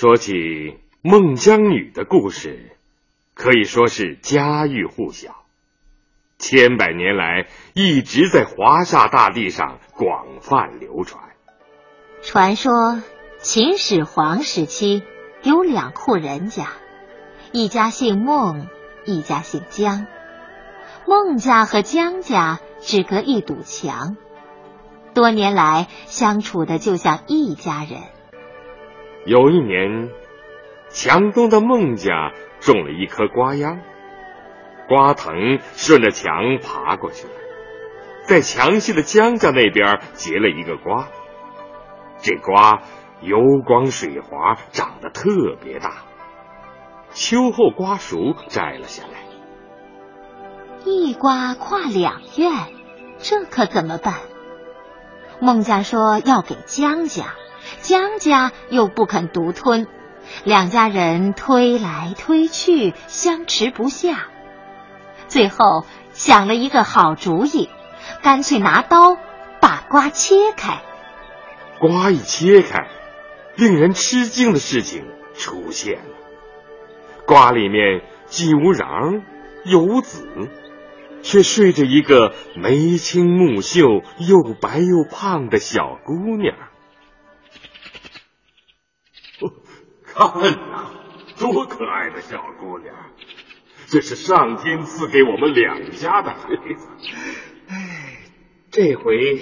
说起孟姜女的故事，可以说是家喻户晓，千百年来一直在华夏大地上广泛流传。传说秦始皇时期有两户人家，一家姓孟，一家姓姜。孟家和姜家只隔一堵墙，多年来相处的就像一家人。有一年，墙东的孟家种了一棵瓜秧，瓜藤顺着墙爬过去了，在墙西的姜家那边结了一个瓜。这瓜油光水滑，长得特别大。秋后瓜熟，摘了下来。一瓜跨两院，这可怎么办？孟家说要给姜家。姜家又不肯独吞，两家人推来推去，相持不下。最后想了一个好主意，干脆拿刀把瓜切开。瓜一切开，令人吃惊的事情出现了：瓜里面既无瓤又无籽，却睡着一个眉清目秀、又白又胖的小姑娘。看呐，多可爱的小姑娘！这是上天赐给我们两家的孩子。哎，这回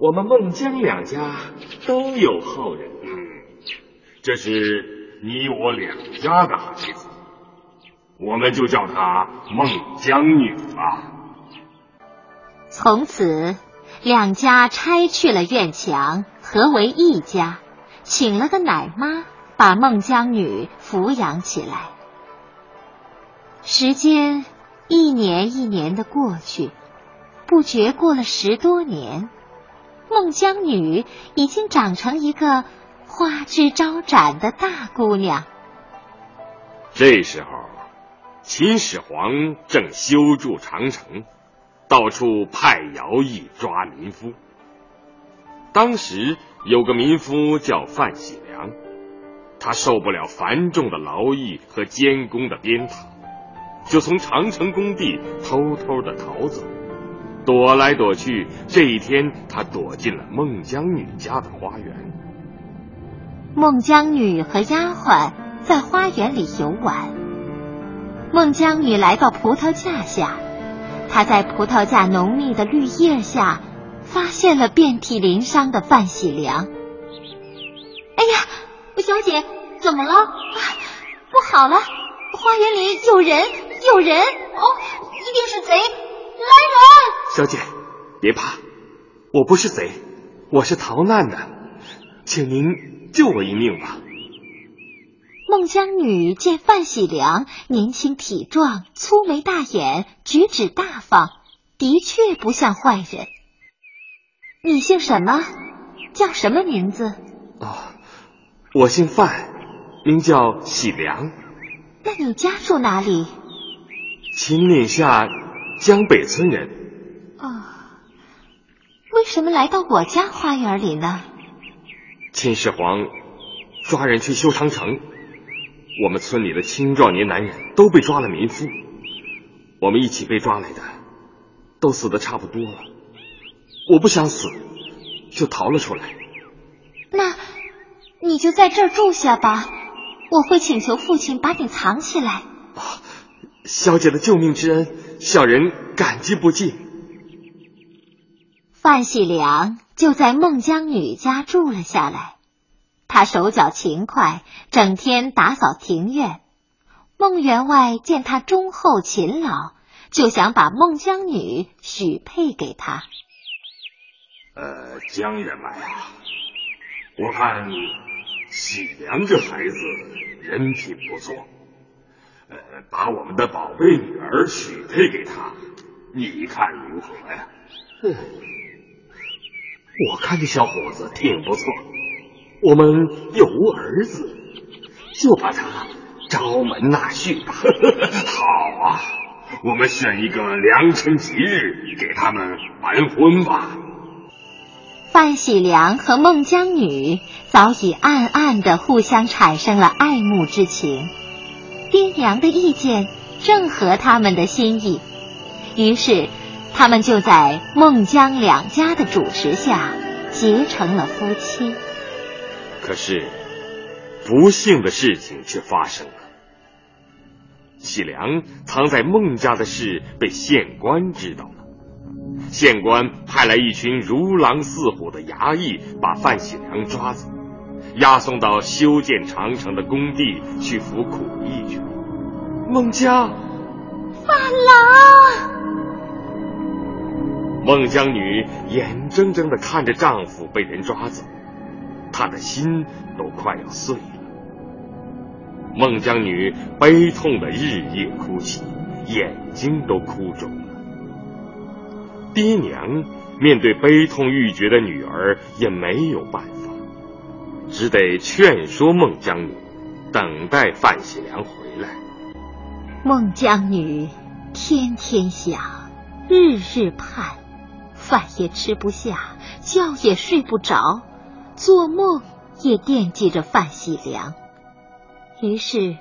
我们孟姜两家都有后人。嗯，这是你我两家的孩子，我们就叫她孟姜女吧。从此，两家拆去了院墙，合为一家，请了个奶妈。把孟姜女抚养起来，时间一年一年的过去，不觉过了十多年，孟姜女已经长成一个花枝招展的大姑娘。这时候，秦始皇正修筑长城，到处派徭役抓民夫。当时有个民夫叫范喜良。他受不了繁重的劳役和监工的鞭挞，就从长城工地偷偷的逃走，躲来躲去。这一天，他躲进了孟姜女家的花园。孟姜女和丫鬟在花园里游玩。孟姜女来到葡萄架下，她在葡萄架浓密的绿叶下发现了遍体鳞伤的范喜良。小姐，怎么了？不好了，花园里有人，有人！哦，一定是贼！来人！小姐，别怕，我不是贼，我是逃难的，请您救我一命吧。孟姜女见范喜良年轻体壮，粗眉大眼，举止大方，的确不像坏人。你姓什么？叫什么名字？哦。我姓范，名叫喜良。那你家住哪里？秦岭下江北村人。哦，为什么来到我家花园里呢？秦始皇抓人去修长城，我们村里的青壮年男人都被抓了民夫，我们一起被抓来的，都死的差不多了。我不想死，就逃了出来。那。你就在这儿住下吧，我会请求父亲把你藏起来。啊，小姐的救命之恩，小人感激不尽。范喜良就在孟姜女家住了下来，他手脚勤快，整天打扫庭院。孟员外见他忠厚勤劳，就想把孟姜女许配给他。呃，姜员外啊，我看你。喜良这孩子人品不错，呃，把我们的宝贝女儿许配给他，你看如何呀？哼，我看这小伙子挺不错，我们有无儿子，就把他招门纳婿吧。好啊，我们选一个良辰吉日给他们完婚吧。范喜良和孟姜女早已暗暗的互相产生了爱慕之情，爹娘的意见正合他们的心意，于是他们就在孟姜两家的主持下结成了夫妻。可是，不幸的事情却发生了。喜良藏在孟家的事被县官知道了。县官派来一群如狼似虎的衙役，把范喜良抓走，押送到修建长城的工地去服苦役去了。孟姜，范郎，孟姜女眼睁睁的看着丈夫被人抓走，她的心都快要碎了。孟姜女悲痛的日夜哭泣，眼睛都哭肿了。爹娘面对悲痛欲绝的女儿，也没有办法，只得劝说孟姜女等待范喜良回来。孟姜女天天想，日日盼，饭也吃不下，觉也睡不着，做梦也惦记着范喜良。于是，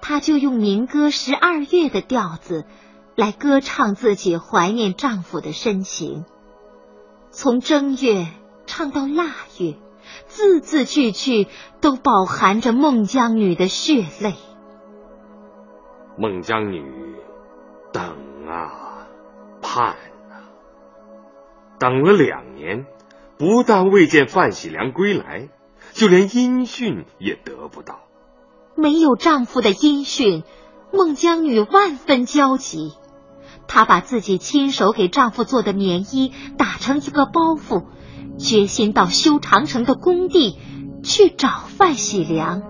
她就用民歌《十二月》的调子。来歌唱自己怀念丈夫的深情，从正月唱到腊月，字字句句都饱含着孟姜女的血泪。孟姜女等啊，盼啊，等了两年，不但未见范喜良归来，就连音讯也得不到。没有丈夫的音讯，孟姜女万分焦急。她把自己亲手给丈夫做的棉衣打成一个包袱，决心到修长城的工地去找范喜良。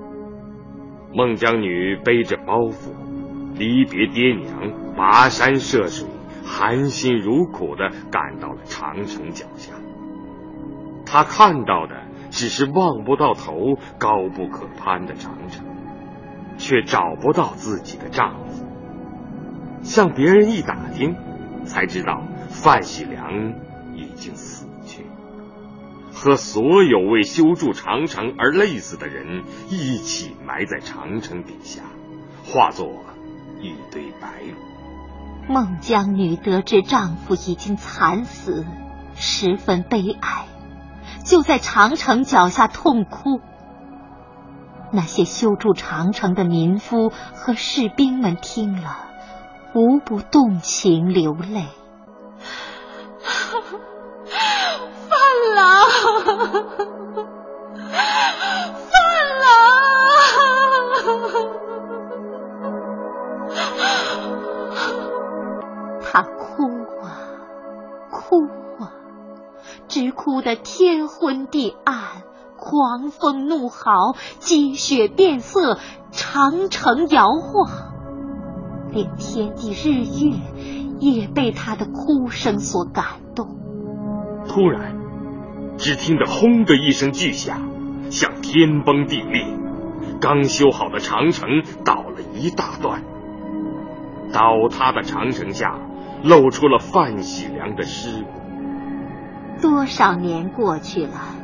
孟姜女背着包袱，离别爹娘，跋山涉水，含辛茹苦的赶到了长城脚下。她看到的只是望不到头、高不可攀的长城，却找不到自己的丈夫。向别人一打听，才知道范喜良已经死去，和所有为修筑长城而累死的人一起埋在长城底下，化作一堆白骨。孟姜女得知丈夫已经惨死，十分悲哀，就在长城脚下痛哭。那些修筑长城的民夫和士兵们听了。无不动情流泪。范郎，范郎，他哭啊，哭啊，直哭得天昏地暗，狂风怒号，积雪变色，长城摇晃。连天地日月也被他的哭声所感动。突然，只听得“轰”的一声巨响，像天崩地裂，刚修好的长城倒了一大段。倒塌的长城下，露出了范喜良的尸骨。多少年过去了，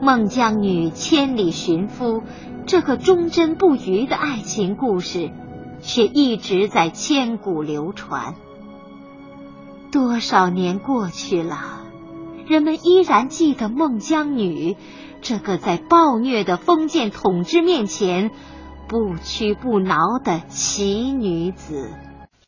孟姜女千里寻夫，这个忠贞不渝的爱情故事。却一直在千古流传。多少年过去了，人们依然记得孟姜女这个在暴虐的封建统治面前不屈不挠的奇女子。